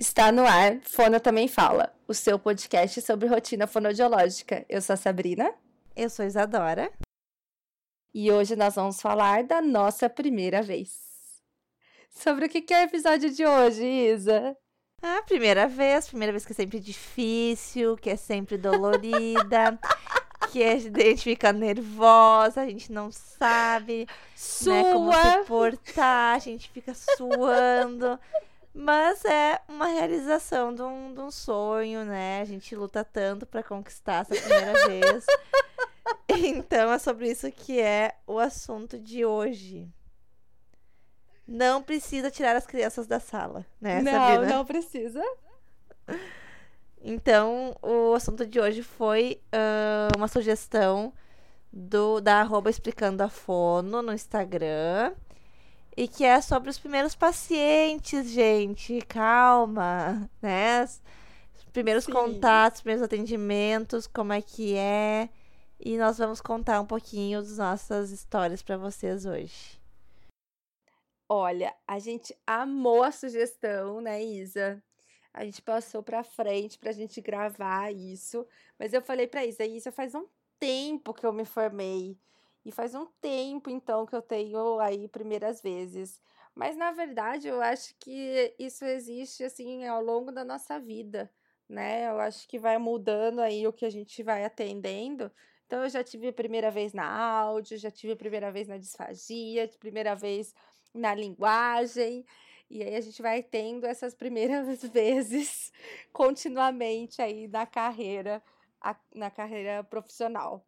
Está no ar, Fono Também Fala, o seu podcast sobre rotina fonodiológica. Eu sou a Sabrina. Eu sou a Isadora. E hoje nós vamos falar da nossa primeira vez. Sobre o que é o episódio de hoje, Isa? A primeira vez, primeira vez que é sempre difícil, que é sempre dolorida, que a gente fica nervosa, a gente não sabe né, como se portar, a gente fica suando. Mas é uma realização de um, de um sonho, né? A gente luta tanto para conquistar essa primeira vez. Então é sobre isso que é o assunto de hoje. Não precisa tirar as crianças da sala, né, não, Sabrina? Não, precisa. Então, o assunto de hoje foi uh, uma sugestão do da arroba explicando a fono no Instagram. E que é sobre os primeiros pacientes, gente. Calma, né? Os primeiros Sim. contatos, primeiros atendimentos, como é que é. E nós vamos contar um pouquinho das nossas histórias para vocês hoje. Olha, a gente amou a sugestão, né, Isa? A gente passou para frente para a gente gravar isso, mas eu falei para Isa, Isa, faz um tempo que eu me formei. E faz um tempo, então, que eu tenho aí primeiras vezes. Mas, na verdade, eu acho que isso existe, assim, ao longo da nossa vida, né? Eu acho que vai mudando aí o que a gente vai atendendo. Então, eu já tive a primeira vez na áudio, já tive a primeira vez na disfagia, primeira vez na linguagem. E aí a gente vai tendo essas primeiras vezes continuamente aí na carreira, na carreira profissional.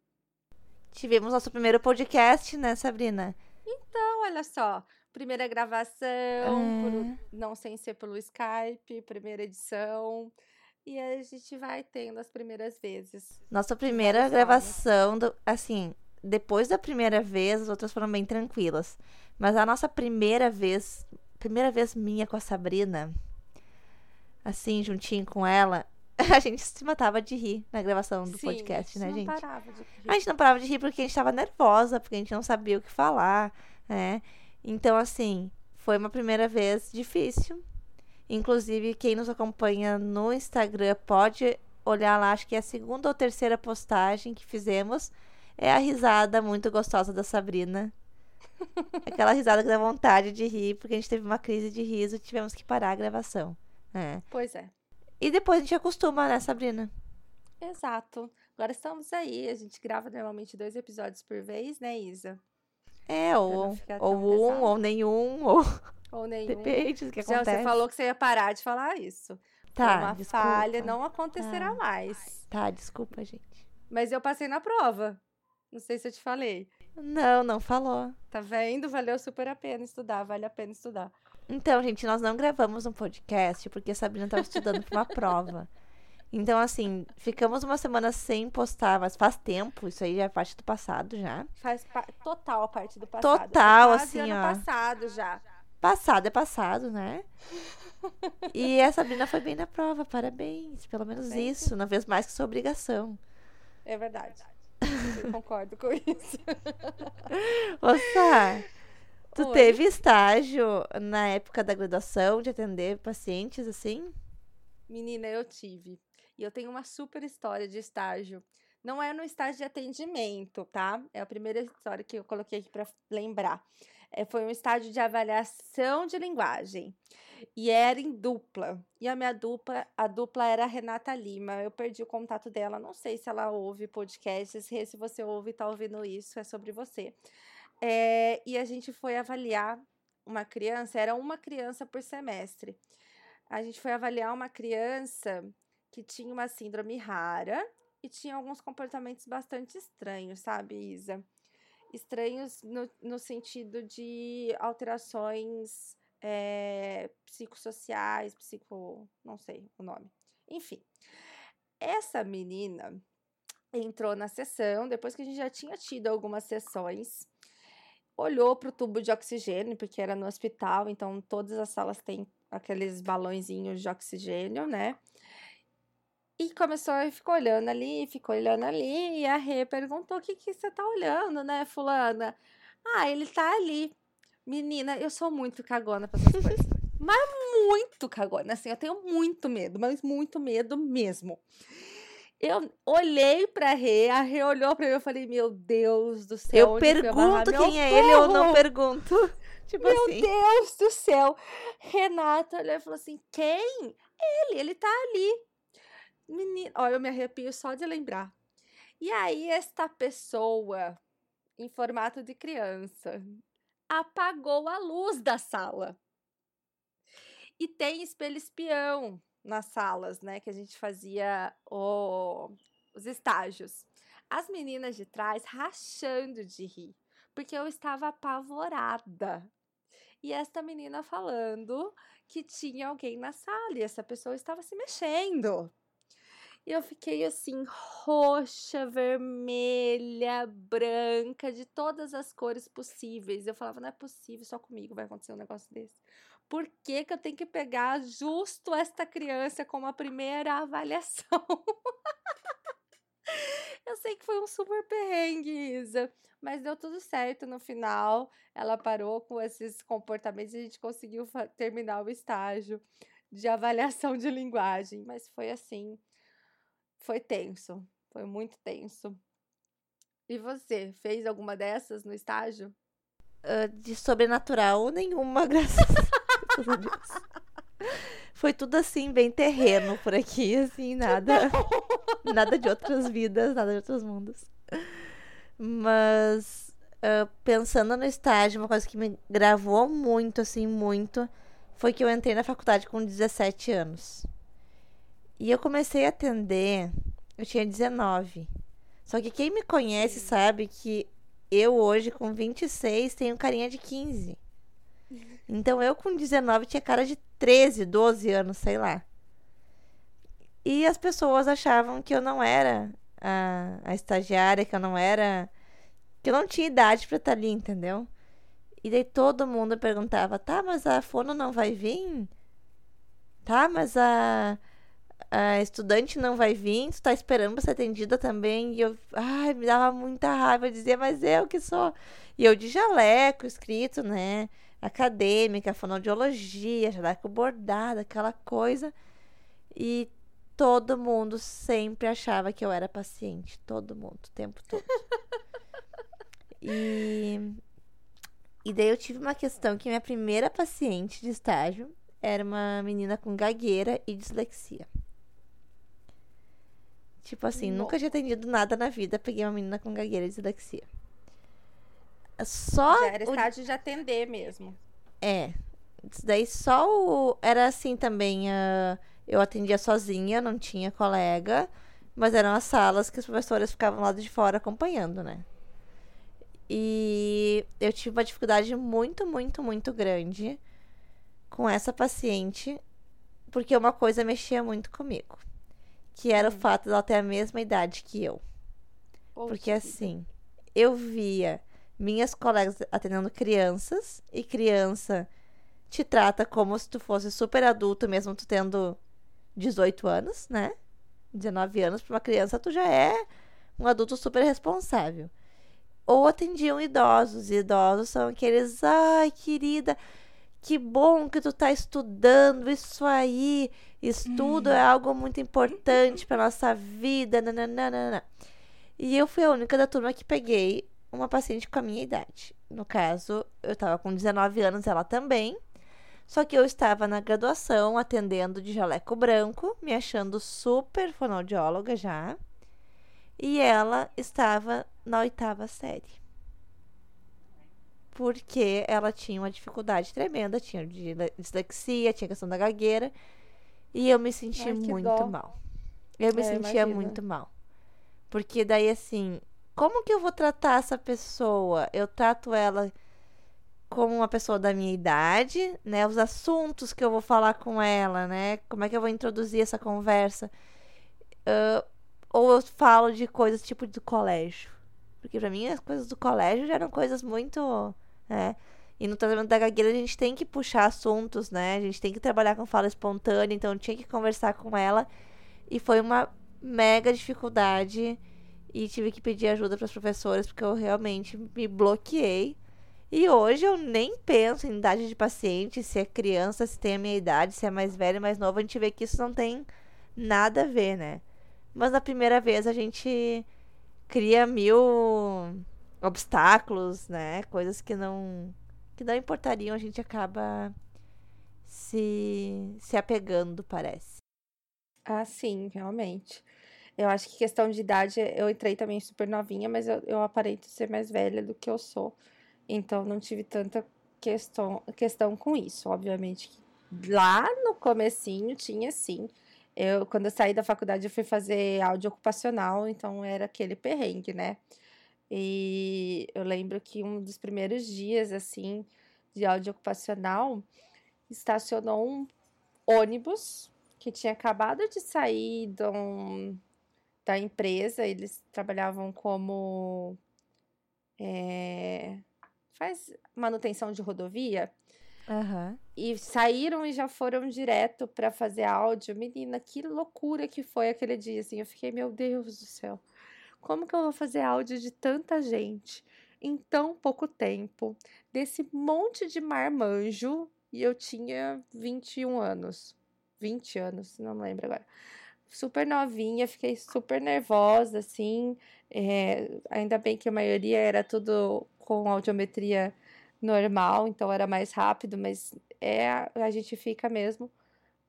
Tivemos nosso primeiro podcast, né, Sabrina? Então, olha só. Primeira gravação, é. por, não sem ser pelo Skype, primeira edição. E a gente vai tendo as primeiras vezes. Nossa primeira gravação, do, assim, depois da primeira vez, as outras foram bem tranquilas. Mas a nossa primeira vez, primeira vez minha com a Sabrina, assim, juntinho com ela, a gente se matava de rir na gravação do Sim, podcast, né, gente? A gente não parava de rir. A gente não parava de rir porque a gente tava nervosa, porque a gente não sabia o que falar, né? Então, assim, foi uma primeira vez difícil. Inclusive, quem nos acompanha no Instagram pode olhar lá, acho que é a segunda ou terceira postagem que fizemos. É a risada muito gostosa da Sabrina. Aquela risada que dá vontade de rir, porque a gente teve uma crise de riso e tivemos que parar a gravação. É. Pois é. E depois a gente acostuma, né, Sabrina? Exato. Agora estamos aí. A gente grava normalmente dois episódios por vez, né, Isa? É, ou, ou um, pesado. ou nenhum, ou. Ou nenhum. Depende do que Já acontece. Você falou que você ia parar de falar isso. Tá. uma desculpa. falha, não acontecerá tá. mais. Tá, desculpa, gente. Mas eu passei na prova. Não sei se eu te falei. Não, não falou. Tá vendo? Valeu super a pena estudar, vale a pena estudar. Então, gente, nós não gravamos um podcast porque a Sabrina estava estudando para uma prova. Então, assim, ficamos uma semana sem postar, mas faz tempo, isso aí já é parte do passado já. Faz pa total parte do passado. Total, assim, ano ó. passado já. Passado é passado, né? e a Sabrina foi bem na prova, parabéns. Pelo menos isso, não fez mais que sua obrigação. É verdade. Eu concordo com isso. Ossa, Tu Oi. teve estágio na época da graduação de atender pacientes assim? Menina, eu tive. E eu tenho uma super história de estágio. Não é no estágio de atendimento, tá? É a primeira história que eu coloquei aqui para lembrar. É, foi um estágio de avaliação de linguagem. E era em dupla. E a minha dupla, a dupla era a Renata Lima. Eu perdi o contato dela. Não sei se ela ouve podcasts. Se você ouve e tá ouvindo isso, é sobre você. É, e a gente foi avaliar uma criança, era uma criança por semestre. A gente foi avaliar uma criança que tinha uma síndrome rara e tinha alguns comportamentos bastante estranhos, sabe, Isa? Estranhos no, no sentido de alterações é, psicossociais, psico. não sei o nome. Enfim, essa menina entrou na sessão depois que a gente já tinha tido algumas sessões olhou para o tubo de oxigênio, porque era no hospital, então todas as salas têm aqueles balãozinhos de oxigênio, né? E começou e ficou olhando ali, ficou olhando ali, e a Rê perguntou: o que, que você tá olhando, né, Fulana? Ah, ele tá ali. Menina, eu sou muito cagona pra essas coisas. Mas muito cagona, assim, eu tenho muito medo, mas muito medo mesmo. Eu olhei pra Rê, a Rê olhou pra mim e eu falei, meu Deus do céu. Eu pergunto quem é ele ou não pergunto. Tipo meu assim. Deus do céu. Renata olhou e falou assim: quem? Ele, ele tá ali. Menina, olha, eu me arrepio só de lembrar. E aí, esta pessoa, em formato de criança, apagou a luz da sala. E tem espelho espião nas salas, né? Que a gente fazia o, os estágios. As meninas de trás rachando de rir, porque eu estava apavorada. E esta menina falando que tinha alguém na sala e essa pessoa estava se mexendo. E eu fiquei assim, roxa, vermelha, branca, de todas as cores possíveis. Eu falava, não é possível, só comigo vai acontecer um negócio desse. Por que, que eu tenho que pegar justo esta criança como a primeira avaliação? eu sei que foi um super perrengue, Isa, mas deu tudo certo no final. Ela parou com esses comportamentos e a gente conseguiu terminar o estágio de avaliação de linguagem. Mas foi assim, foi tenso, foi muito tenso. E você, fez alguma dessas no estágio? Uh, de sobrenatural, nenhuma, graças Foi tudo assim, bem terreno por aqui, assim, nada. nada de outras vidas, nada de outros mundos. Mas uh, pensando no estágio, uma coisa que me gravou muito, assim, muito, foi que eu entrei na faculdade com 17 anos. E eu comecei a atender, eu tinha 19. Só que quem me conhece sabe que eu hoje, com 26, tenho carinha de 15. Então eu com 19 tinha cara de 13, 12 anos, sei lá. E as pessoas achavam que eu não era a, a estagiária, que eu não era. que eu não tinha idade para estar tá ali, entendeu? E daí todo mundo perguntava: tá, mas a fono não vai vir? Tá, mas a, a estudante não vai vir? Tu tá esperando pra ser atendida também? E eu, ai, me dava muita raiva dizer, mas eu que sou. E eu de jaleco escrito, né? Acadêmica, fonoaudiologia, jaleco bordado, aquela coisa. E todo mundo sempre achava que eu era paciente. Todo mundo, o tempo todo. e, e daí eu tive uma questão que minha primeira paciente de estágio era uma menina com gagueira e dislexia. Tipo assim, nunca tinha atendido nada na vida, peguei uma menina com gagueira e dislexia. Só. Já era estágio o... de atender mesmo. É. Isso daí só o. Era assim também. Uh... Eu atendia sozinha, não tinha colega. Mas eram as salas que os professores ficavam lá de fora acompanhando, né? E eu tive uma dificuldade muito, muito, muito grande com essa paciente, porque uma coisa mexia muito comigo, que era hum. o fato dela ter a mesma idade que eu. Poxa porque assim, eu via minhas colegas atendendo crianças e criança te trata como se tu fosse super adulto, mesmo tu tendo 18 anos, né? 19 anos para uma criança, tu já é um adulto super responsável. Ou atendiam idosos, e idosos são aqueles, ai, querida, que bom que tu tá estudando isso aí. Estudo hum. é algo muito importante para nossa vida. Nananana. E eu fui a única da turma que peguei uma paciente com a minha idade. No caso, eu estava com 19 anos, ela também. Só que eu estava na graduação atendendo de jaleco branco, me achando super fonoaudióloga já. E ela estava na oitava série. Porque ela tinha uma dificuldade tremenda, tinha dislexia, tinha questão da gagueira. E eu me senti Ai, muito dó. mal. Eu me é, sentia imagina. muito mal. Porque daí, assim, como que eu vou tratar essa pessoa? Eu trato ela como uma pessoa da minha idade, né? Os assuntos que eu vou falar com ela, né? Como é que eu vou introduzir essa conversa? Uh, ou eu falo de coisas tipo do colégio. Porque para mim as coisas do colégio já eram coisas muito, né? E no tratamento da gagueira a gente tem que puxar assuntos, né? A gente tem que trabalhar com fala espontânea, então eu tinha que conversar com ela. E foi uma mega dificuldade e tive que pedir ajuda para os professores porque eu realmente me bloqueei. E hoje eu nem penso em idade de paciente, se é criança, se tem a minha idade, se é mais velho, mais novo, a gente vê que isso não tem nada a ver, né? Mas na primeira vez a gente cria mil obstáculos, né? Coisas que não que não importariam, a gente acaba se se apegando, parece. Ah, sim, realmente. Eu acho que questão de idade, eu entrei também super novinha, mas eu, eu aparento ser mais velha do que eu sou. Então não tive tanta questão, questão com isso. Obviamente lá no comecinho tinha sim. Eu, quando eu saí da faculdade, eu fui fazer áudio ocupacional, então era aquele perrengue, né? E eu lembro que um dos primeiros dias, assim, de áudio ocupacional, estacionou um ônibus que tinha acabado de sair de um, da empresa, eles trabalhavam como. É, faz manutenção de rodovia. Uhum. E saíram e já foram direto para fazer áudio. Menina, que loucura que foi aquele dia, assim. Eu fiquei, meu Deus do céu. Como que eu vou fazer áudio de tanta gente em tão pouco tempo? Desse monte de marmanjo. E eu tinha 21 anos. 20 anos, não me lembro agora. Super novinha, fiquei super nervosa, assim. É, ainda bem que a maioria era tudo com audiometria normal, então era mais rápido, mas é a gente fica mesmo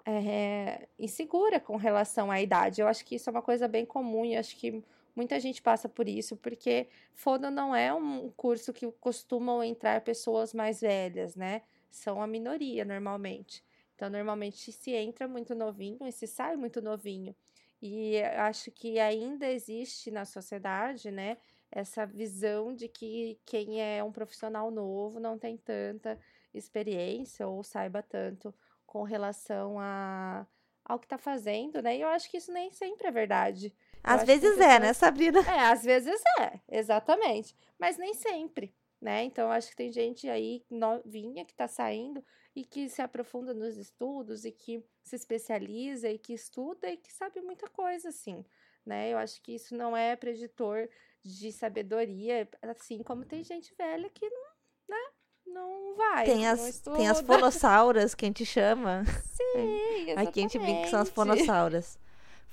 é, insegura com relação à idade. Eu acho que isso é uma coisa bem comum e acho que muita gente passa por isso, porque fono não é um curso que costumam entrar pessoas mais velhas, né? São a minoria normalmente. Então, normalmente se entra muito novinho e se sai muito novinho. E acho que ainda existe na sociedade, né, essa visão de que quem é um profissional novo não tem tanta experiência ou saiba tanto com relação a, ao que está fazendo, né? E eu acho que isso nem sempre é verdade. Às vezes é, né, Sabrina? É, às vezes é, exatamente. Mas nem sempre, né? Então, acho que tem gente aí novinha que está saindo e que se aprofunda nos estudos e que se especializa e que estuda e que sabe muita coisa, assim, né? Eu acho que isso não é preditor de sabedoria, assim como tem gente velha que não, né? Não vai. Tem as, tem as fonossauras que a gente chama. Sim, exatamente. Aqui a gente brinca que são as fonossauras.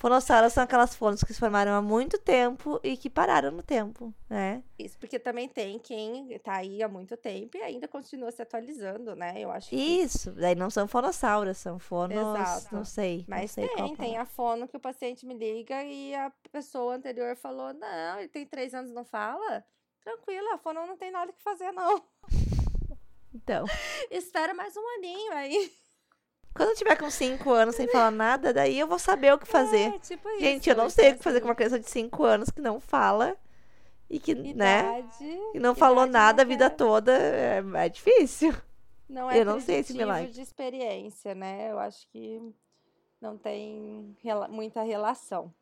Fonossauras são aquelas fonos que se formaram há muito tempo e que pararam no tempo, né? Isso, porque também tem quem tá aí há muito tempo e ainda continua se atualizando, né? Eu acho que... Isso, daí não são fonossauras, são fonos, Exato. não sei. Mas não sei tem, tem a fono que o paciente me liga e a pessoa anterior falou, não, ele tem três anos não fala? Tranquilo, a fono não tem nada que fazer, não. Então. Espera mais um aninho aí. Quando eu tiver com 5 anos sem falar nada, daí eu vou saber o que fazer. É, tipo Gente, isso, eu não sei o que fazer com uma criança de 5 anos que não fala e que, né, idade, que não falou nada a vida toda. É, é difícil. Não é Eu não sei esse milagre. de experiência, né? Eu acho que não tem rela- muita relação.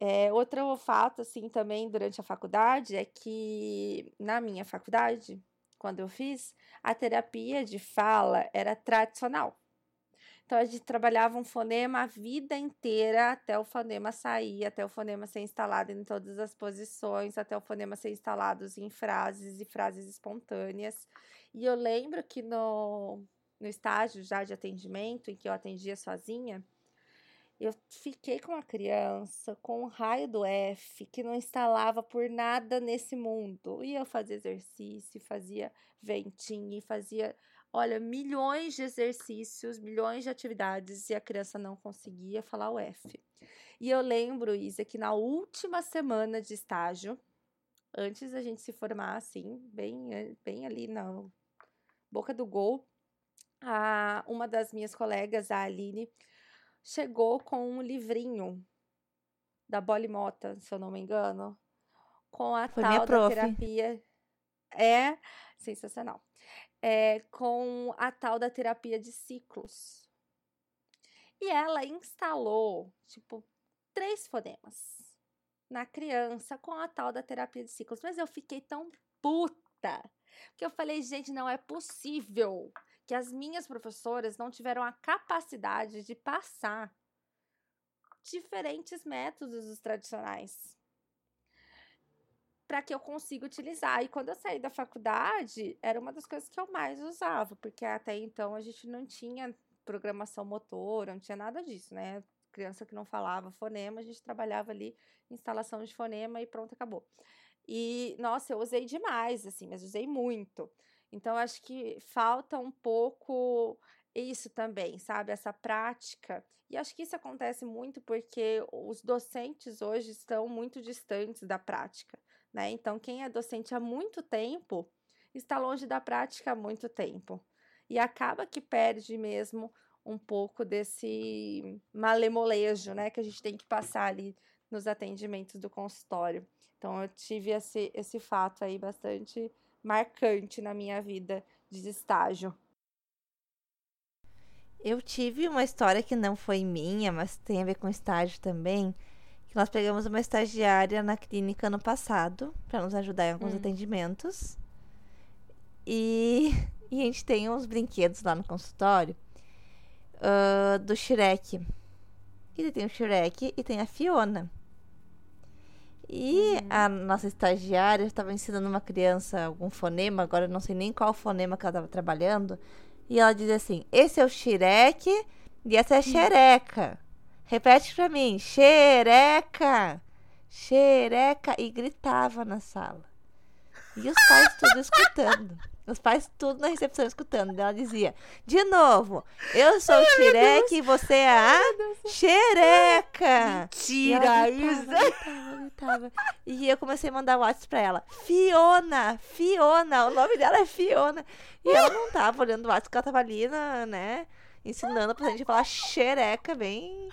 É, outro fato, assim, também durante a faculdade é que na minha faculdade, quando eu fiz, a terapia de fala era tradicional. Então a gente trabalhava um fonema a vida inteira até o fonema sair, até o fonema ser instalado em todas as posições, até o fonema ser instalado em frases e frases espontâneas. E eu lembro que no, no estágio já de atendimento, em que eu atendia sozinha, eu fiquei com uma criança com um raio do F que não instalava por nada nesse mundo. E eu fazia exercício, fazia ventinho, fazia, olha, milhões de exercícios, milhões de atividades e a criança não conseguia falar o F. E eu lembro, Isa, que na última semana de estágio, antes da gente se formar, assim, bem, bem ali na boca do gol, a, uma das minhas colegas, a Aline, chegou com um livrinho da Bolly Mota, se eu não me engano, com a Foi tal da terapia. É sensacional. É, com a tal da terapia de ciclos. E ela instalou, tipo, três fonemas na criança com a tal da terapia de ciclos. Mas eu fiquei tão puta que eu falei, gente, não é possível que as minhas professoras não tiveram a capacidade de passar diferentes métodos dos tradicionais. Para que eu consiga utilizar. E quando eu saí da faculdade, era uma das coisas que eu mais usava, porque até então a gente não tinha programação motora, não tinha nada disso, né? Criança que não falava fonema, a gente trabalhava ali instalação de fonema e pronto, acabou. E, nossa, eu usei demais, assim, mas usei muito. Então, acho que falta um pouco isso também, sabe? Essa prática. E acho que isso acontece muito porque os docentes hoje estão muito distantes da prática, né? Então, quem é docente há muito tempo está longe da prática há muito tempo. E acaba que perde mesmo um pouco desse malemolejo, né? Que a gente tem que passar ali nos atendimentos do consultório. Então, eu tive esse, esse fato aí bastante marcante na minha vida de estágio. Eu tive uma história que não foi minha, mas tem a ver com estágio também. Que nós pegamos uma estagiária na clínica ano passado para nos ajudar em alguns hum. atendimentos. E, e, a gente tem uns brinquedos lá no consultório uh, do Shrek. E tem o Shrek e tem a Fiona. E uhum. a nossa estagiária estava ensinando uma criança algum fonema, agora eu não sei nem qual fonema que ela estava trabalhando. E ela diz assim: esse é o xireque e essa é a xereca. Repete pra mim: xereca, xereca. E gritava na sala. E os pais tudo escutando. Os pais tudo na recepção escutando. Ela dizia: De novo, eu sou o Xireque e você é a Xereca. Mentira. Gritava, gritava. E eu comecei a mandar WhatsApp pra ela: Fiona, Fiona. O nome dela é Fiona. E ela não tava olhando o WhatsApp, porque ela tava ali, na, né? Ensinando pra gente falar xereca bem.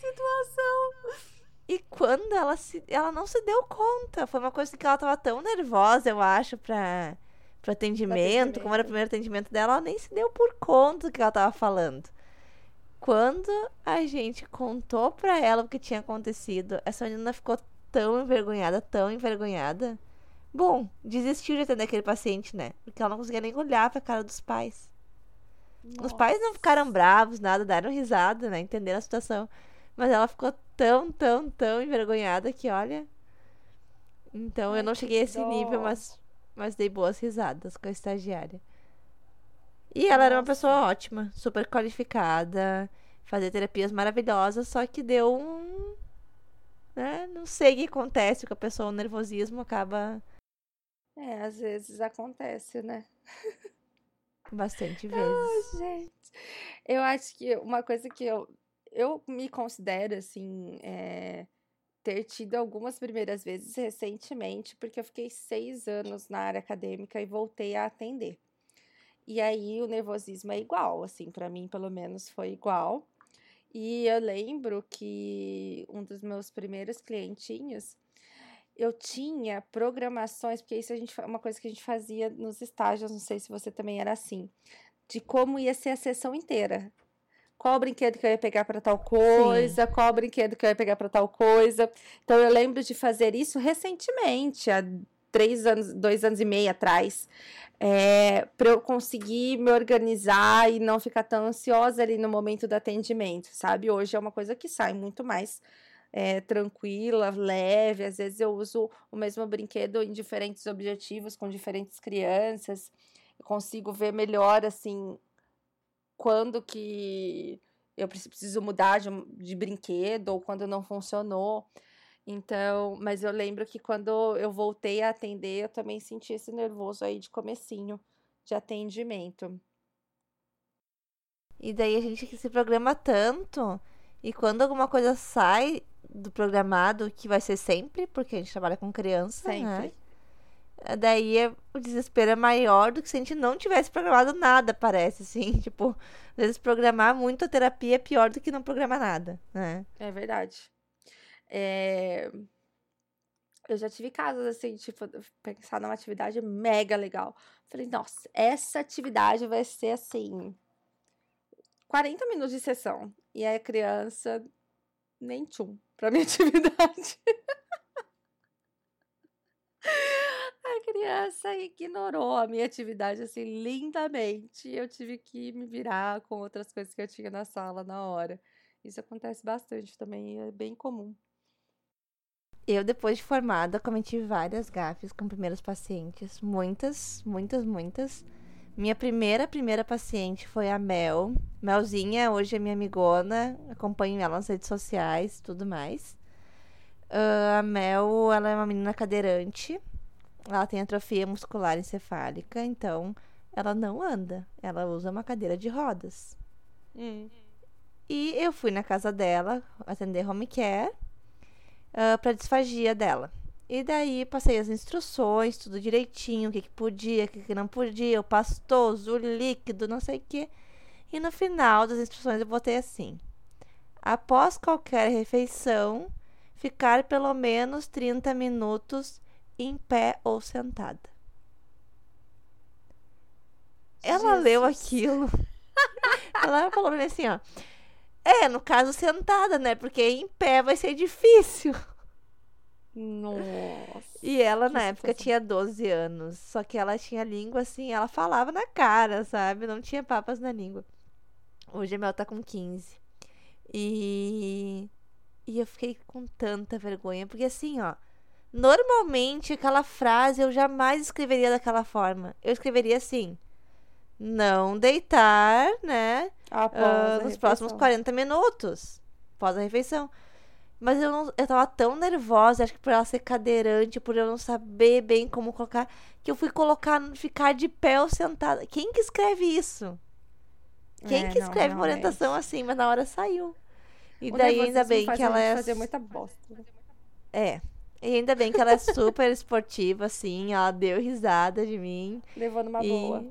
Situação! E quando ela se. Ela não se deu conta. Foi uma coisa que ela tava tão nervosa, eu acho, pra pro atendimento, atendimento, como era o primeiro atendimento dela, ela nem se deu por conta do que ela tava falando. Quando a gente contou pra ela o que tinha acontecido, essa menina ficou tão envergonhada, tão envergonhada. Bom, desistiu de atender aquele paciente, né? Porque ela não conseguia nem olhar pra cara dos pais. Nossa. Os pais não ficaram bravos, nada, deram risada, né? Entenderam a situação. Mas ela ficou tão, tão, tão envergonhada que, olha. Então Ai, eu não cheguei a esse dó. nível, mas mas dei boas risadas com a estagiária. E ela Nossa. era uma pessoa ótima, super qualificada, fazia terapias maravilhosas, só que deu um. Né? Não sei o que acontece com a pessoa, o nervosismo acaba. É, às vezes acontece, né? Bastante vezes. Ai, gente. Eu acho que uma coisa que eu, eu me considero, assim, é, ter tido algumas primeiras vezes recentemente, porque eu fiquei seis anos na área acadêmica e voltei a atender. E aí o nervosismo é igual, assim, para mim pelo menos foi igual. E eu lembro que um dos meus primeiros clientinhos, eu tinha programações, porque isso a gente, uma coisa que a gente fazia nos estágios, não sei se você também era assim, de como ia ser a sessão inteira qual brinquedo que eu ia pegar para tal coisa, Sim. qual brinquedo que eu ia pegar para tal coisa. Então eu lembro de fazer isso recentemente, há três anos, dois anos e meio atrás, é, para eu conseguir me organizar e não ficar tão ansiosa ali no momento do atendimento, sabe? Hoje é uma coisa que sai muito mais é, tranquila, leve. Às vezes eu uso o mesmo brinquedo em diferentes objetivos, com diferentes crianças. Eu consigo ver melhor, assim, quando que eu preciso mudar de, de brinquedo ou quando não funcionou. Então, mas eu lembro que quando eu voltei a atender, eu também senti esse nervoso aí de comecinho de atendimento. E daí a gente se programa tanto, e quando alguma coisa sai do programado, que vai ser sempre, porque a gente trabalha com criança, né? sempre. né? Daí é, o desespero é maior do que se a gente não tivesse programado nada, parece, assim. Tipo, às vezes programar muito a terapia é pior do que não programar nada, né? É verdade. É... Eu já tive casos assim, tipo, pensar numa atividade mega legal. Falei, nossa, essa atividade vai ser assim. 40 minutos de sessão. E aí a criança nem tchum pra minha atividade. Criança ignorou a minha atividade assim lindamente. Eu tive que me virar com outras coisas que eu tinha na sala na hora. Isso acontece bastante também, é bem comum. Eu, depois de formada, cometi várias gafes com primeiros pacientes. Muitas, muitas, muitas. Minha primeira, primeira paciente foi a Mel. Melzinha, hoje é minha amigona. Acompanho ela nas redes sociais tudo mais. Uh, a Mel, ela é uma menina cadeirante. Ela tem atrofia muscular encefálica, então ela não anda. Ela usa uma cadeira de rodas. Hum. E eu fui na casa dela atender home care uh, para disfagia dela. E daí passei as instruções, tudo direitinho, o que, que podia, o que, que não podia, o pastoso, o líquido, não sei o que. E no final das instruções eu botei assim: após qualquer refeição, ficar pelo menos 30 minutos em pé ou sentada. Ela Jesus. leu aquilo. Ela falou pra mim assim, ó. É, no caso, sentada, né? Porque em pé vai ser difícil. Nossa. E ela, na época, tinha 12 anos. Só que ela tinha língua assim, ela falava na cara, sabe? Não tinha papas na língua. Hoje a Mel tá com 15. E. E eu fiquei com tanta vergonha. Porque assim, ó. Normalmente, aquela frase eu jamais escreveria daquela forma. Eu escreveria assim não deitar, né? Após uh, nos próximos 40 minutos. Após a refeição. Mas eu, não, eu tava tão nervosa, acho que por ela ser cadeirante, por eu não saber bem como colocar, que eu fui colocar, ficar de pé ou sentada. Quem que escreve isso? Quem é, que escreve não, uma orientação assim? Mas na hora saiu. E o daí ainda bem que ela é. fazer muita bosta. É. E ainda bem que ela é super esportiva, assim. Ela deu risada de mim. Levando uma e... boa.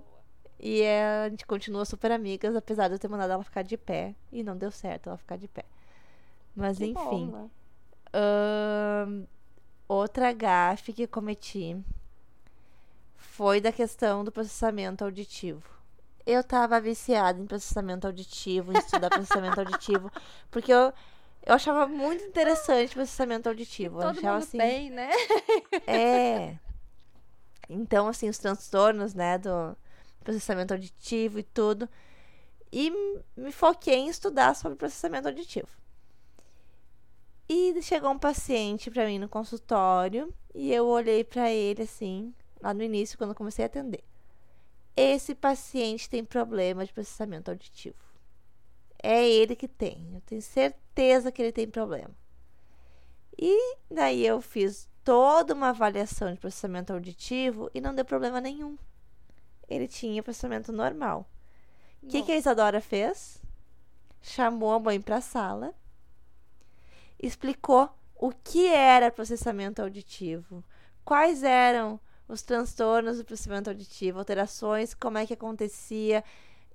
E é, a gente continua super amigas, apesar de eu ter mandado ela ficar de pé. E não deu certo ela ficar de pé. Mas que enfim. Bom, né? outra gafe que cometi foi da questão do processamento auditivo. Eu tava viciada em processamento auditivo, em estudar processamento auditivo, porque eu, eu achava muito interessante processamento auditivo. Todo achava mundo assim. Tem, né? É. Então, assim, os transtornos, né, do, processamento auditivo e tudo. E me foquei em estudar sobre processamento auditivo. E chegou um paciente para mim no consultório e eu olhei para ele assim, lá no início, quando comecei a atender. Esse paciente tem problema de processamento auditivo. É ele que tem. Eu tenho certeza que ele tem problema. E daí eu fiz toda uma avaliação de processamento auditivo e não deu problema nenhum ele tinha processamento normal. O que, que a Isadora fez? Chamou a mãe para a sala, explicou o que era processamento auditivo, quais eram os transtornos do processamento auditivo, alterações, como é que acontecia.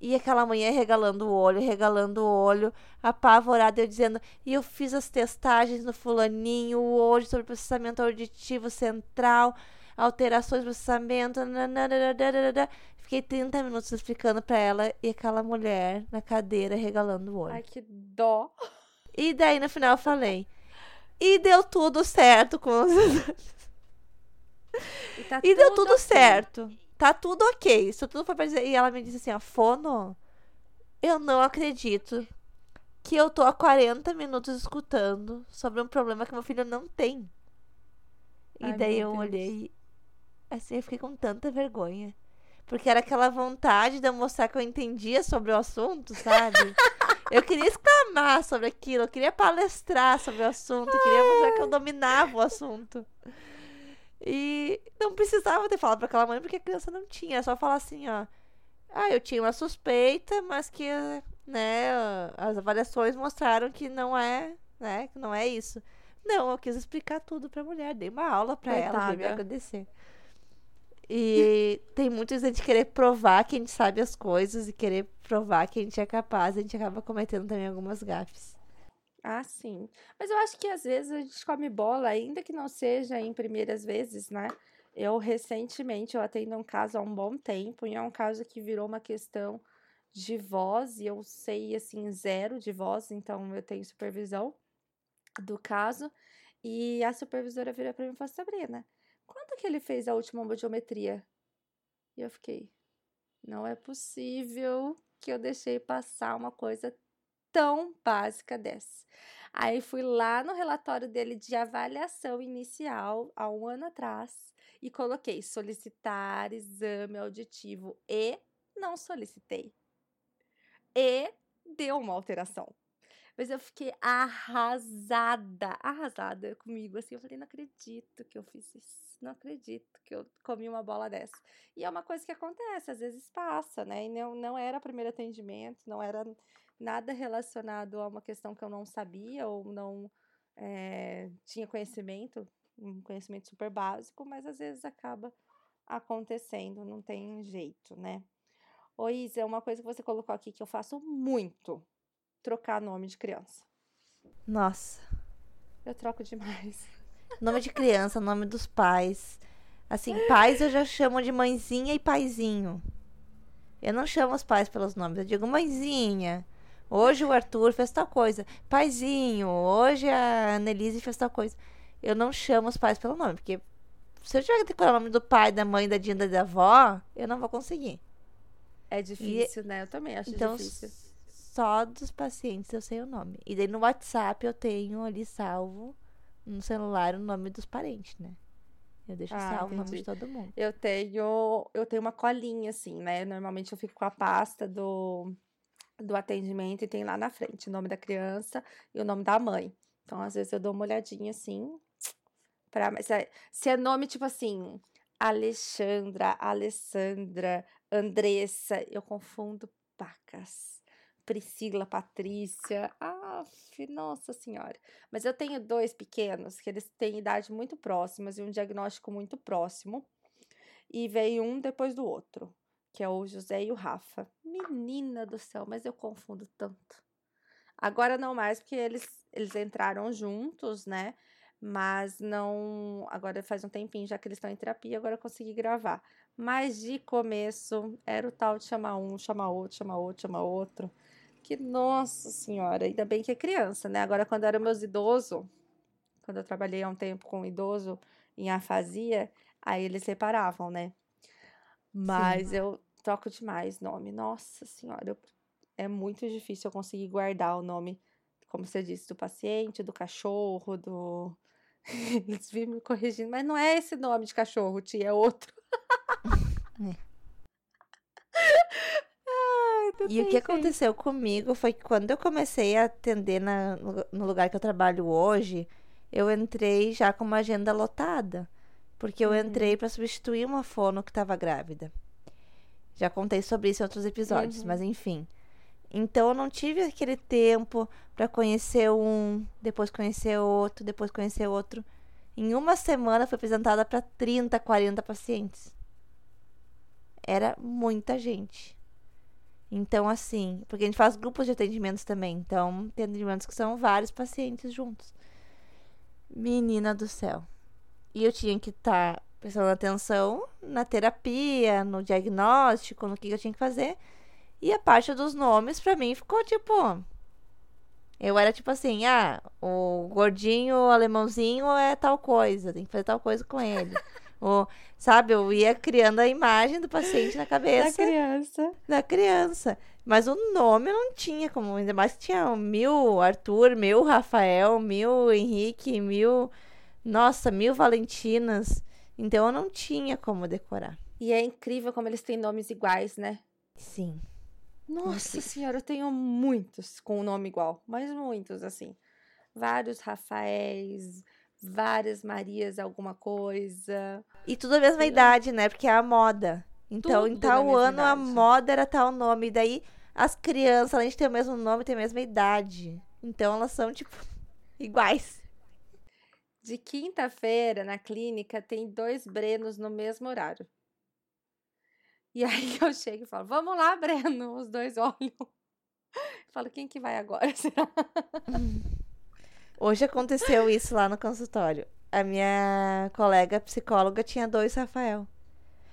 E aquela manhã regalando o olho, regalando o olho, apavorada, eu dizendo, e eu fiz as testagens no fulaninho hoje sobre processamento auditivo central alterações no processamento. Nananana. Fiquei 30 minutos explicando pra ela e aquela mulher na cadeira regalando o olho. Ai, que dó. E daí no final eu falei. E deu tudo certo com os. E, tá e deu tudo assim. certo. Tá tudo ok. Isso tudo foi pra dizer. E ela me disse assim: ó, Fono, eu não acredito que eu tô há 40 minutos escutando sobre um problema que meu filho não tem. E Ai, daí eu Deus. olhei Assim, eu fiquei com tanta vergonha. Porque era aquela vontade de eu mostrar que eu entendia sobre o assunto, sabe? eu queria exclamar sobre aquilo, eu queria palestrar sobre o assunto, eu queria mostrar que eu dominava o assunto. E não precisava ter falado para aquela mãe porque a criança não tinha, era só falar assim, ó. Ah, eu tinha uma suspeita, mas que, né, as avaliações mostraram que não é, né, que não é isso. Não, eu quis explicar tudo pra mulher, dei uma aula pra Coitada. ela, me agradecer. E tem muita gente querer provar que a gente sabe as coisas e querer provar que a gente é capaz, a gente acaba cometendo também algumas gafes. Ah, sim. Mas eu acho que às vezes a gente come bola, ainda que não seja em primeiras vezes, né? Eu recentemente eu atendo um caso há um bom tempo, e é um caso que virou uma questão de voz, e eu sei assim zero de voz, então eu tenho supervisão do caso. E a supervisora virou para mim e falou: Sabrina, quando que ele fez a última audiometria? E eu fiquei, não é possível que eu deixei passar uma coisa tão básica dessa. Aí fui lá no relatório dele de avaliação inicial, há um ano atrás, e coloquei solicitar exame auditivo e não solicitei. E deu uma alteração. Mas eu fiquei arrasada, arrasada comigo. Assim, eu falei, não acredito que eu fiz isso. Não acredito que eu comi uma bola dessa. E é uma coisa que acontece, às vezes passa, né? E não, não era primeiro atendimento, não era nada relacionado a uma questão que eu não sabia ou não é, tinha conhecimento, um conhecimento super básico, mas às vezes acaba acontecendo, não tem jeito, né? Ô Isa, é uma coisa que você colocou aqui que eu faço muito, trocar nome de criança. Nossa. Eu troco demais. Nome de criança, nome dos pais. Assim, pais eu já chamo de mãezinha e paizinho. Eu não chamo os pais pelos nomes, eu digo mãezinha. Hoje o Arthur fez tal coisa. Paizinho, hoje a Annelise fez tal coisa. Eu não chamo os pais pelo nome, porque se eu tiver que decorar o nome do pai, da mãe, da Dinda, da avó, eu não vou conseguir. É difícil, e... né? Eu também acho então, difícil. Só dos pacientes eu sei o nome. E daí no WhatsApp eu tenho ali salvo no celular o nome dos parentes, né? Eu deixo ah, salvo o nome de todo mundo. Eu tenho, eu tenho uma colinha, assim, né? Normalmente eu fico com a pasta do, do atendimento e tem lá na frente o nome da criança e o nome da mãe. Então, às vezes, eu dou uma olhadinha assim. Pra, se, é, se é nome tipo assim, Alexandra, Alessandra, Andressa, eu confundo pacas. Priscila, Patrícia. Ah, nossa senhora. Mas eu tenho dois pequenos que eles têm idade muito próximas e um diagnóstico muito próximo. E veio um depois do outro, que é o José e o Rafa. Menina do céu, mas eu confundo tanto. Agora não mais, porque eles, eles entraram juntos, né? Mas não. Agora faz um tempinho já que eles estão em terapia, agora eu consegui gravar. Mas de começo era o tal de chamar um, chamar outro, chamar outro, chamar outro. Que, nossa senhora, ainda bem que é criança, né? Agora, quando era meus idoso, quando eu trabalhei há um tempo com um idoso em afasia, aí eles separavam, né? Mas Sim. eu troco demais nome. Nossa senhora, eu, é muito difícil eu conseguir guardar o nome, como você disse, do paciente, do cachorro, do. Eles vivem me corrigindo, mas não é esse nome de cachorro, tia, é outro. é. E o que aconteceu comigo foi que quando eu comecei a atender na, no lugar que eu trabalho hoje, eu entrei já com uma agenda lotada. Porque eu uhum. entrei para substituir uma fono que estava grávida. Já contei sobre isso em outros episódios, uhum. mas enfim. Então eu não tive aquele tempo para conhecer um, depois conhecer outro, depois conhecer outro. Em uma semana foi apresentada para 30, 40 pacientes. Era muita gente. Então, assim, porque a gente faz grupos de atendimentos também. Então, tem atendimentos que são vários pacientes juntos. Menina do céu. E eu tinha que estar tá prestando atenção na terapia, no diagnóstico, no que eu tinha que fazer. E a parte dos nomes, para mim, ficou tipo. Eu era tipo assim: ah, o gordinho alemãozinho é tal coisa, tem que fazer tal coisa com ele. O, sabe, eu ia criando a imagem do paciente na cabeça. Da criança. Da criança. Mas o nome eu não tinha como, ainda mais que tinha mil Arthur, mil Rafael, mil Henrique, mil. Nossa, mil Valentinas. Então eu não tinha como decorar. E é incrível como eles têm nomes iguais, né? Sim. Nossa senhora, eu tenho muitos com o nome igual, mas muitos, assim. Vários Rafaéis, várias Marias alguma coisa. E tudo a mesma idade, né? Porque é a moda. Então, tudo em tal ano idade. a moda era tal nome. E daí as crianças, além de ter o mesmo nome, têm a mesma idade. Então elas são, tipo, iguais. De quinta-feira, na clínica, tem dois Brenos no mesmo horário. E aí eu chego e falo, vamos lá, Breno. Os dois olham. Eu falo, quem que vai agora? Será? Hoje aconteceu isso lá no consultório. A minha colega psicóloga tinha dois Rafael.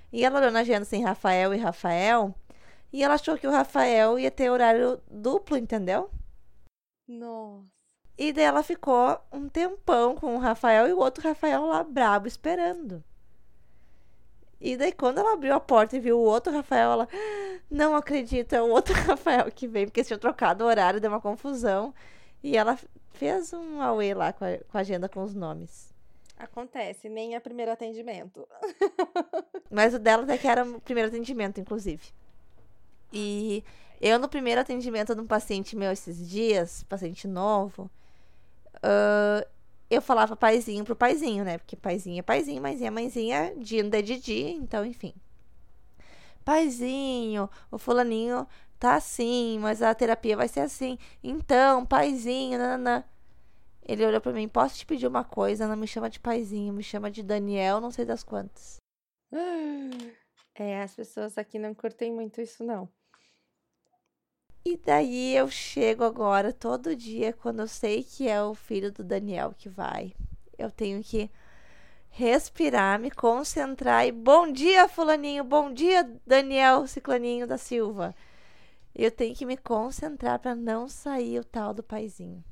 E ela olhou na agenda assim, Rafael e Rafael. E ela achou que o Rafael ia ter horário duplo, entendeu? Nossa. E daí ela ficou um tempão com o Rafael e o outro Rafael lá brabo esperando. E daí quando ela abriu a porta e viu o outro Rafael, ela não acredito, é o outro Rafael que vem, porque eles tinham trocado o horário, deu uma confusão. E ela fez um away lá com a, com a agenda com os nomes. Acontece, nem é primeiro atendimento. Mas o dela até que era o primeiro atendimento, inclusive. E eu, no primeiro atendimento de um paciente meu esses dias, paciente novo, uh, eu falava paizinho pro paizinho, né? Porque paizinho é paizinho, mãezinha é mãezinha, Dinda é Didi, então, enfim. Paizinho, o fulaninho tá assim, mas a terapia vai ser assim. Então, paizinho, nananã. Ele olhou para mim, posso te pedir uma coisa? Não me chama de paizinho, me chama de Daniel, não sei das quantas. É, as pessoas aqui não curtem muito isso, não. E daí eu chego agora todo dia, quando eu sei que é o filho do Daniel que vai. Eu tenho que respirar, me concentrar e bom dia, fulaninho, bom dia, Daniel Ciclaninho da Silva. Eu tenho que me concentrar para não sair o tal do paizinho.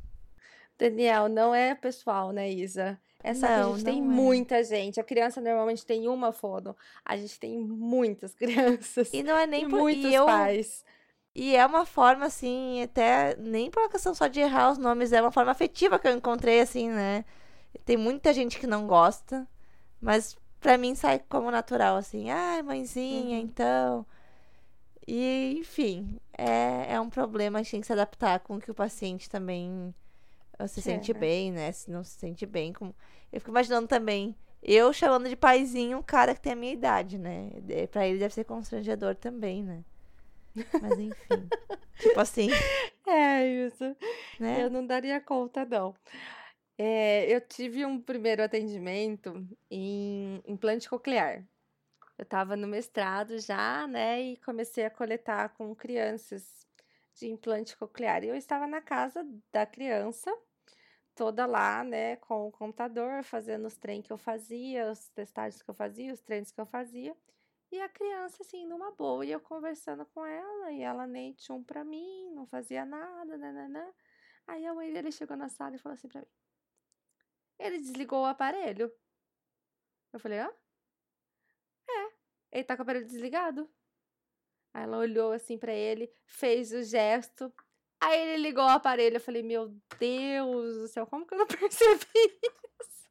Daniel, não é pessoal, né, Isa? Essa não, a gente tem é. muita gente. A criança normalmente tem uma fono. A gente tem muitas crianças. E não é nem por muitos eu... pais. E é uma forma, assim, até nem por uma questão só de errar os nomes, é uma forma afetiva que eu encontrei, assim, né? Tem muita gente que não gosta, mas pra mim sai como natural, assim, ai, ah, mãezinha, uhum. então. E, enfim, é, é um problema, a gente tem que se adaptar com que o paciente também uh, se sente né? bem, né? Se não se sente bem. Com... Eu fico imaginando também, eu chamando de paizinho um cara que tem a minha idade, né? Pra ele deve ser constrangedor também, né? Mas enfim. tipo assim. É isso. Né? Eu não daria conta, não. É, eu tive um primeiro atendimento em implante coclear. Eu estava no mestrado já, né? E comecei a coletar com crianças de implante coclear. E eu estava na casa da criança, toda lá, né, com o computador, fazendo os treinos que eu fazia, os testagens que eu fazia, os treinos que eu fazia. E a criança, assim, numa boa, e eu conversando com ela, e ela nem tchum pra mim, não fazia nada, nananã. Aí a mãe dele chegou na sala e falou assim pra mim: Ele desligou o aparelho. Eu falei: Hã? É, ele tá com o aparelho desligado. Aí ela olhou assim para ele, fez o gesto. Aí ele ligou o aparelho. Eu falei: Meu Deus do céu, como que eu não percebi isso?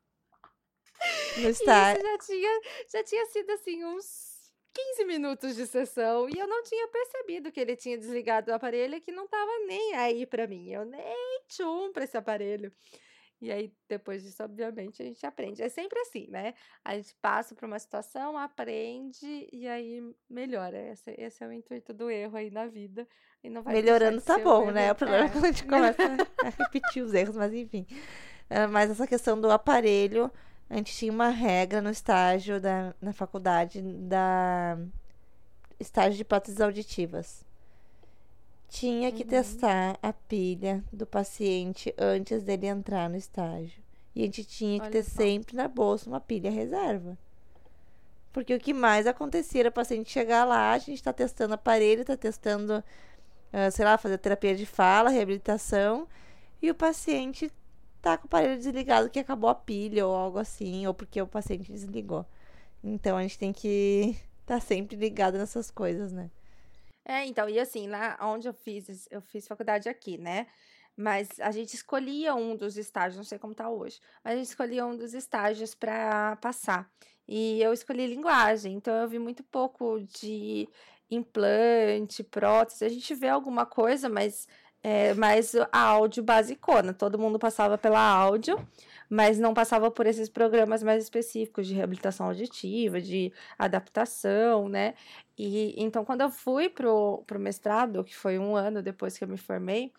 Não está... isso já tinha, já tinha sido assim uns 15 minutos de sessão e eu não tinha percebido que ele tinha desligado o aparelho e que não tava nem aí para mim. Eu nem tchum para esse aparelho. E aí, depois disso, obviamente, a gente aprende. É sempre assim, né? A gente passa por uma situação, aprende e aí melhora. Esse, esse é o intuito do erro aí na vida. E não vai Melhorando tá bom, né? O problema é, é quando a gente começa a repetir os erros, mas enfim. É, mas essa questão do aparelho a gente tinha uma regra no estágio da, na faculdade da estágio de próteses auditivas. Tinha que uhum. testar a pilha do paciente antes dele entrar no estágio. E a gente tinha que Olha ter só. sempre na bolsa uma pilha reserva. Porque o que mais acontecia era o paciente chegar lá, a gente está testando aparelho, está testando, uh, sei lá, fazer terapia de fala, reabilitação, e o paciente tá com o aparelho desligado que acabou a pilha ou algo assim, ou porque o paciente desligou. Então a gente tem que estar tá sempre ligado nessas coisas, né? É, então, e assim, lá onde eu fiz, eu fiz faculdade aqui, né? Mas a gente escolhia um dos estágios, não sei como tá hoje, mas a gente escolhia um dos estágios para passar. E eu escolhi linguagem, então eu vi muito pouco de implante, prótese. A gente vê alguma coisa, mas é, mas a áudio basicona, todo mundo passava pela áudio, mas não passava por esses programas mais específicos de reabilitação auditiva, de adaptação, né? E então, quando eu fui pro, pro mestrado, que foi um ano depois que eu me formei,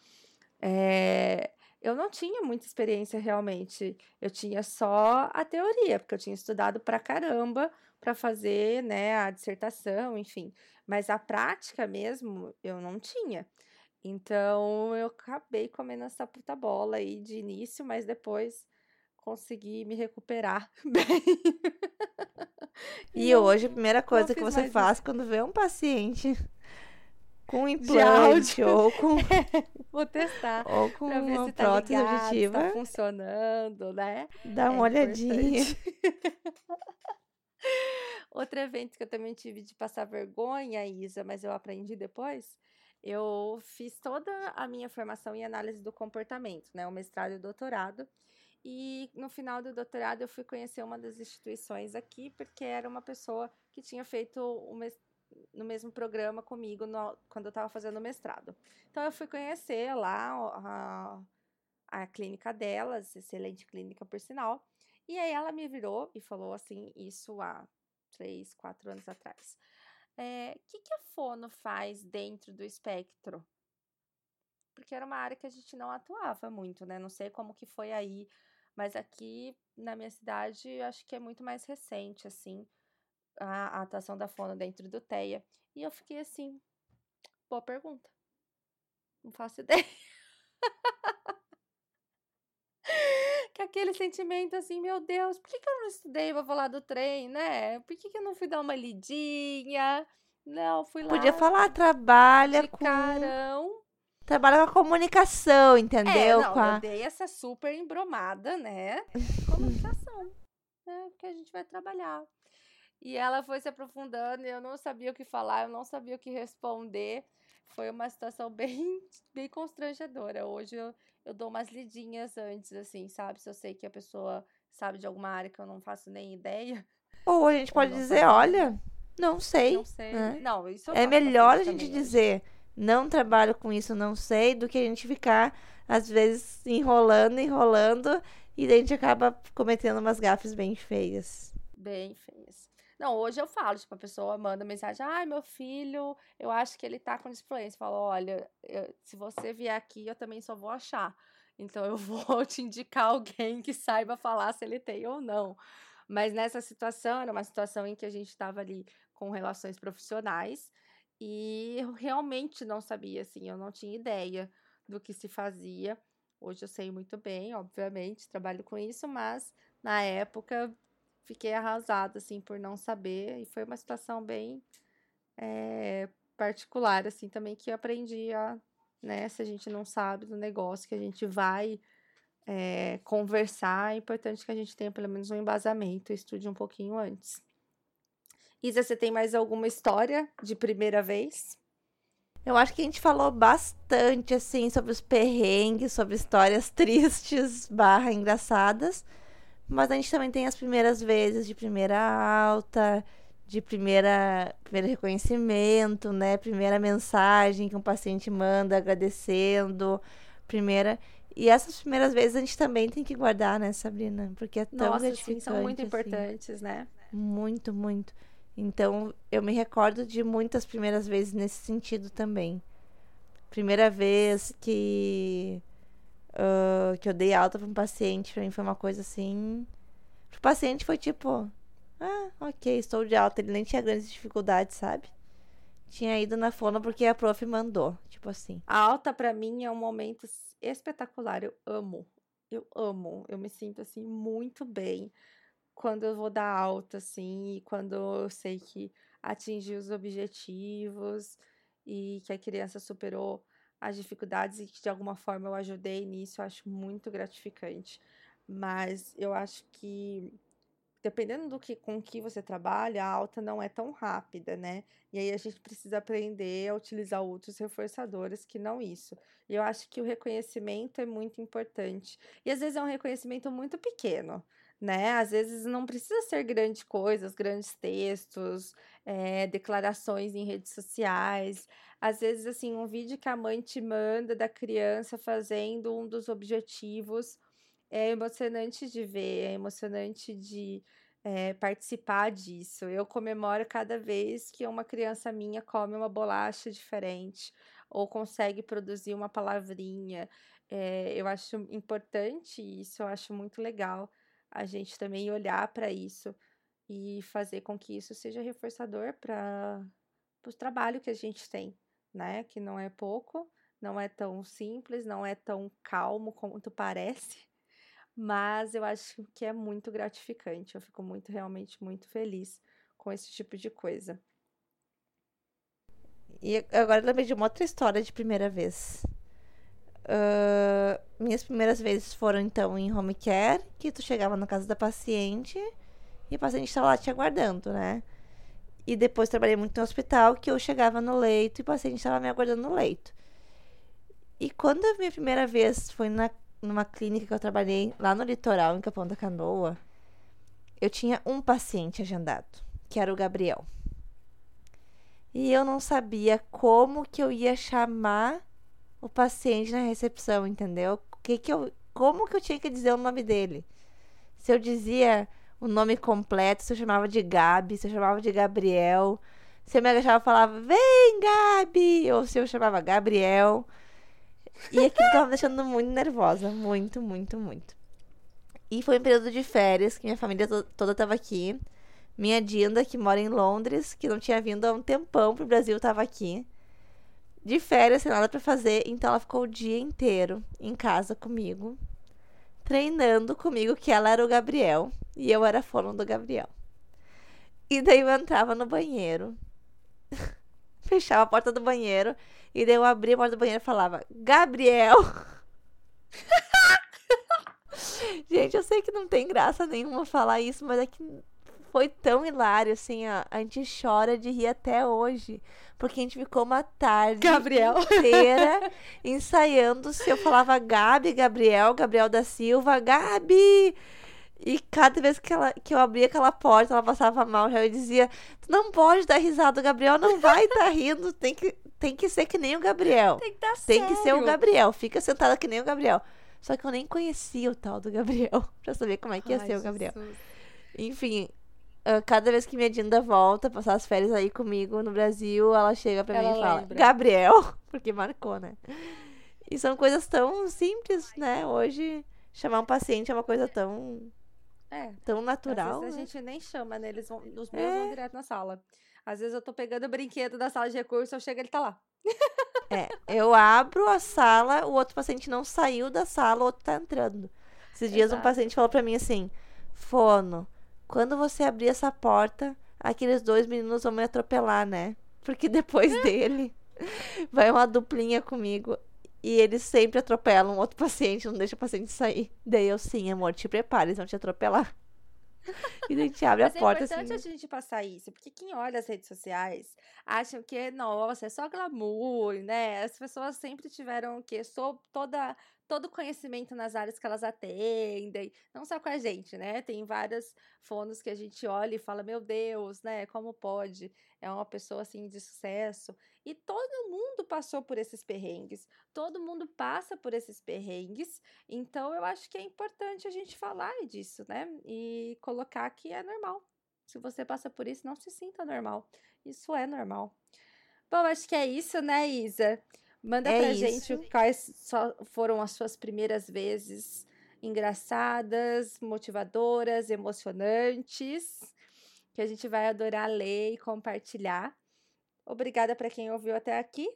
é, eu não tinha muita experiência realmente. Eu tinha só a teoria, porque eu tinha estudado pra caramba para fazer, né, a dissertação, enfim. Mas a prática mesmo, eu não tinha. Então eu acabei comendo essa puta bola aí de início, mas depois consegui me recuperar bem. E, hoje a primeira coisa que você faz isso. quando vê um paciente com implante ou com vou testar ou com uma tá prótese ligado, tá auditiva, tá funcionando, né? Dá uma é olhadinha. Outro evento que eu também tive de passar vergonha, Isa, mas eu aprendi depois, eu fiz toda a minha formação em análise do comportamento, né? O mestrado e o doutorado. E no final do doutorado eu fui conhecer uma das instituições aqui, porque era uma pessoa que tinha feito o no mesmo programa comigo no, quando eu estava fazendo o mestrado. Então eu fui conhecer lá a, a clínica delas, excelente clínica por sinal. E aí ela me virou e falou assim, isso há três, quatro anos atrás. O é, que, que a fono faz dentro do espectro? Porque era uma área que a gente não atuava muito, né? Não sei como que foi aí, mas aqui na minha cidade acho que é muito mais recente, assim, a, a atuação da fono dentro do TEA. E eu fiquei assim, boa pergunta. Não faço ideia. Que aquele sentimento assim, meu Deus, por que, que eu não estudei pra falar do trem, né? Por que, que eu não fui dar uma lidinha? Não, fui lá. Podia falar, trabalha com. Carão. Trabalha com a comunicação, entendeu? É, não, com a... eu dei essa super embromada, né? Comunicação. né? Porque a gente vai trabalhar. E ela foi se aprofundando e eu não sabia o que falar, eu não sabia o que responder. Foi uma situação bem, bem constrangedora. Hoje eu, eu dou umas lidinhas antes, assim, sabe? Se eu sei que a pessoa sabe de alguma área que eu não faço nem ideia. Ou a gente pode dizer, olha, não sei. Não sei. Né? Não, é melhor a gente dizer, não trabalho com isso, não sei, do que a gente ficar, às vezes, enrolando, enrolando, e daí a gente acaba cometendo umas gafes bem feias. Bem feias. Não, hoje eu falo, tipo, a pessoa manda mensagem, ai, meu filho, eu acho que ele tá com display. Eu falo, olha, eu, se você vier aqui, eu também só vou achar. Então eu vou te indicar alguém que saiba falar se ele tem ou não. Mas nessa situação, era uma situação em que a gente estava ali com relações profissionais e eu realmente não sabia, assim, eu não tinha ideia do que se fazia. Hoje eu sei muito bem, obviamente, trabalho com isso, mas na época fiquei arrasada, assim, por não saber. E foi uma situação bem é, particular, assim, também, que eu aprendi a, né, se a gente não sabe do negócio que a gente vai é, conversar, é importante que a gente tenha pelo menos um embasamento, estude um pouquinho antes. Isa, você tem mais alguma história de primeira vez? Eu acho que a gente falou bastante, assim, sobre os perrengues, sobre histórias tristes barra engraçadas. Mas a gente também tem as primeiras vezes de primeira alta, de primeira, primeiro reconhecimento, né? Primeira mensagem que um paciente manda agradecendo, primeira. E essas primeiras vezes a gente também tem que guardar, né, Sabrina? Porque é tão Nossa, gratificante. Sim, são muito assim. importantes, né? Muito, muito. Então, eu me recordo de muitas primeiras vezes nesse sentido também. Primeira vez que uh, que eu dei alta para um paciente, para mim foi uma coisa assim. O paciente foi tipo, ah, ok, estou de alta. Ele nem tinha grandes dificuldades, sabe? Tinha ido na fono porque a prof mandou, tipo assim. A alta para mim é um momento espetacular, eu amo. Eu amo, eu me sinto assim muito bem quando eu vou dar alta assim, e quando eu sei que atingi os objetivos e que a criança superou as dificuldades e que de alguma forma eu ajudei nisso, eu acho muito gratificante. Mas eu acho que dependendo do que com que você trabalha, a alta não é tão rápida, né? E aí a gente precisa aprender a utilizar outros reforçadores que não isso. E eu acho que o reconhecimento é muito importante. E às vezes é um reconhecimento muito pequeno né? Às vezes não precisa ser grandes coisas, grandes textos, é, declarações em redes sociais. Às vezes, assim, um vídeo que a mãe te manda da criança fazendo um dos objetivos é emocionante de ver, é emocionante de é, participar disso. Eu comemoro cada vez que uma criança minha come uma bolacha diferente ou consegue produzir uma palavrinha. É, eu acho importante isso, eu acho muito legal a gente também olhar para isso e fazer com que isso seja reforçador para o trabalho que a gente tem, né? Que não é pouco, não é tão simples, não é tão calmo como tu parece, mas eu acho que é muito gratificante. Eu fico muito, realmente, muito feliz com esse tipo de coisa. E agora eu lembrei de uma outra história de primeira vez. Uh, minhas primeiras vezes foram então em home care, que tu chegava na casa da paciente e o paciente estava lá te aguardando, né? E depois trabalhei muito no hospital, que eu chegava no leito e o paciente estava me aguardando no leito. E quando a minha primeira vez foi na, numa clínica que eu trabalhei lá no litoral, em Capão da Canoa, eu tinha um paciente agendado, que era o Gabriel. E eu não sabia como que eu ia chamar o paciente na recepção, entendeu? Que que eu, como que eu tinha que dizer o nome dele? Se eu dizia o nome completo, se eu chamava de Gabi, se eu chamava de Gabriel, se eu me agachava e falava, vem, Gabi, ou se eu chamava Gabriel. E aquilo tava me deixando muito nervosa, muito, muito, muito. E foi um período de férias, que minha família to toda tava aqui. Minha Dinda, que mora em Londres, que não tinha vindo há um tempão pro Brasil, tava aqui. De férias, sem nada para fazer, então ela ficou o dia inteiro em casa comigo, treinando comigo que ela era o Gabriel e eu era fono do Gabriel. E daí eu entrava no banheiro, fechava a porta do banheiro e daí eu abria a porta do banheiro e falava: Gabriel! Gente, eu sei que não tem graça nenhuma falar isso, mas é que foi tão hilário, assim, ó, a gente chora de rir até hoje. Porque a gente ficou uma tarde Gabriel. inteira ensaiando se eu falava Gabi, Gabriel, Gabriel da Silva, Gabi! E cada vez que, ela, que eu abria aquela porta, ela passava mal, já eu dizia: Tu não pode dar risada, o Gabriel não vai estar tá rindo, tem que, tem que ser que nem o Gabriel. Tem que, tem que ser o Gabriel, fica sentada que nem o Gabriel. Só que eu nem conhecia o tal do Gabriel pra saber como é que ia Ai, ser o Gabriel. Jesus. Enfim, ah, cada vez que minha Dinda volta, passar as férias aí comigo no Brasil, ela chega pra Ela mim e fala, lembra. Gabriel, porque marcou, né? E são coisas tão simples, né? Hoje, chamar um paciente é uma coisa tão, É, tão natural. Às vezes a né? gente nem chama, né? Eles vão, os meus É. vão direto na sala. Às vezes eu tô pegando o brinquedo da sala de recurso, eu chego ele tá lá. É, eu abro a sala, o outro paciente não saiu da sala, o outro tá entrando. Esses dias um Exato. paciente falou pra mim assim: Fono, quando você abrir essa porta, aqueles dois meninos vão me atropelar, né? Porque depois dele vai uma duplinha comigo. E eles sempre atropelam outro paciente, não deixa o paciente sair. Daí eu, sim, amor, te prepare, eles vão te atropelar. E a gente abre Mas a é porta importante assim. a gente passar isso, porque quem olha as redes sociais acham que, nossa, é só glamour, né? As pessoas sempre tiveram o quê? So, toda, todo o conhecimento nas áreas que elas atendem, não só com a gente, né? Tem vários fonos que a gente olha e fala, meu Deus, né? Como pode? É uma pessoa assim de sucesso. E todo mundo passou por esses perrengues. Todo mundo passa por esses perrengues. Então, eu acho que é importante a gente falar disso, né? E colocar que é normal. Se você passa por isso, não se sinta normal. Isso é normal. Bom, acho que é isso, né, Isa? Manda É pra isso. gente quais foram as suas primeiras vezes engraçadas, motivadoras, emocionantes, que a gente vai adorar ler e compartilhar. Obrigada para quem ouviu até aqui.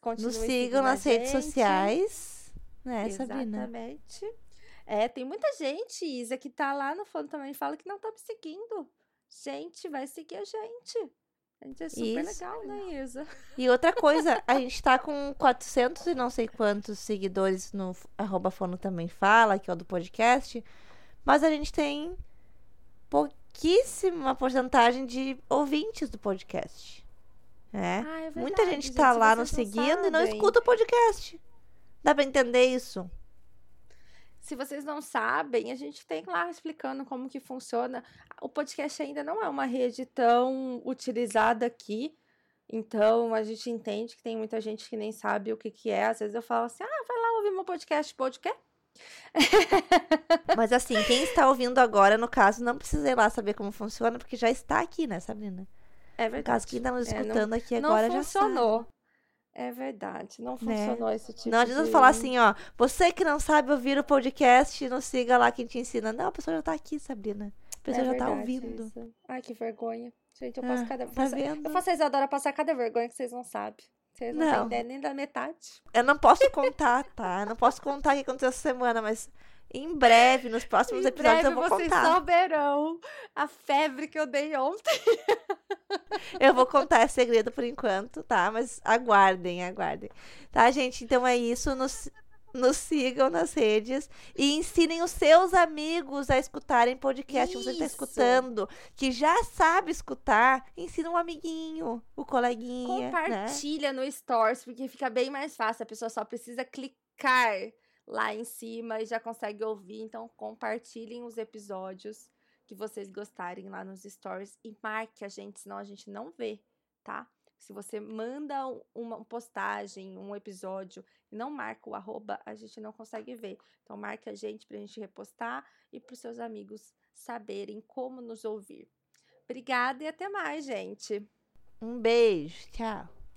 Continue Nos sigam nas redes gente. sociais. Né, Sabrina? Exatamente. É, tem muita gente, Isa, que tá lá no fundo também fala que não tá me seguindo. Gente, vai seguir a gente. A gente é super Isso. legal, né, Isa? E outra coisa, a gente tá com 400 e não sei quantos seguidores no arroba fono também fala, que é o do podcast, mas a gente tem pouquíssima porcentagem de ouvintes do podcast. É. Ah, é Muita verdade, gente tá lá nos seguindo e não sabem. escuta o podcast. Dá pra entender isso? Se vocês não sabem, a gente tem lá explicando como que funciona. O podcast ainda não é uma rede tão utilizada aqui. Então, a gente entende que tem muita gente que nem sabe o que que é. Às vezes eu falo assim, ah, vai lá ouvir meu podcast, podcast. Mas assim, quem está ouvindo agora, no caso, não precisa ir lá saber como funciona, porque já está aqui, né, Sabrina? É No verdade. caso, quem tá nos É, não- escutando aqui agora já funcionou. É verdade, não Né? funcionou esse tipo Não adianta de... falar assim, ó. Você que não sabe ouvir o podcast, não siga lá quem te ensina. Não, a pessoa já tá aqui, Sabrina. A pessoa é já tá ouvindo. isso. Ai, que vergonha. Gente, eu passo Ah, cada... tá vendo? Eu faço a Isadora passar cada vergonha que vocês não sabem. Vocês não, têm Não. ideia nem da metade. Eu não posso contar, tá? Eu não posso contar o que aconteceu essa semana, mas em breve, nos próximos Em episódios, breve eu vou vocês contar. souberão a febre que eu dei ontem. Eu vou contar, é segredo por enquanto, tá? Mas aguardem, aguardem. Tá, gente? Então é isso. Nos, nos sigam nas redes e ensinem os seus amigos a escutarem podcast. Isso. Você está escutando, que já sabe escutar, ensina um amiguinho, o coleguinha. Né? Compartilha né? no Stories, porque fica bem mais fácil. A pessoa só precisa clicar lá em cima e já consegue ouvir. Então, compartilhem os episódios que vocês gostarem lá nos stories e marque a gente, senão a gente não vê, tá? Se você manda uma postagem, um episódio e não marca o arroba, a gente não consegue ver. Então, marque a gente para a gente repostar e para os seus amigos saberem como nos ouvir. Obrigada e até mais, gente. Um beijo. Tchau.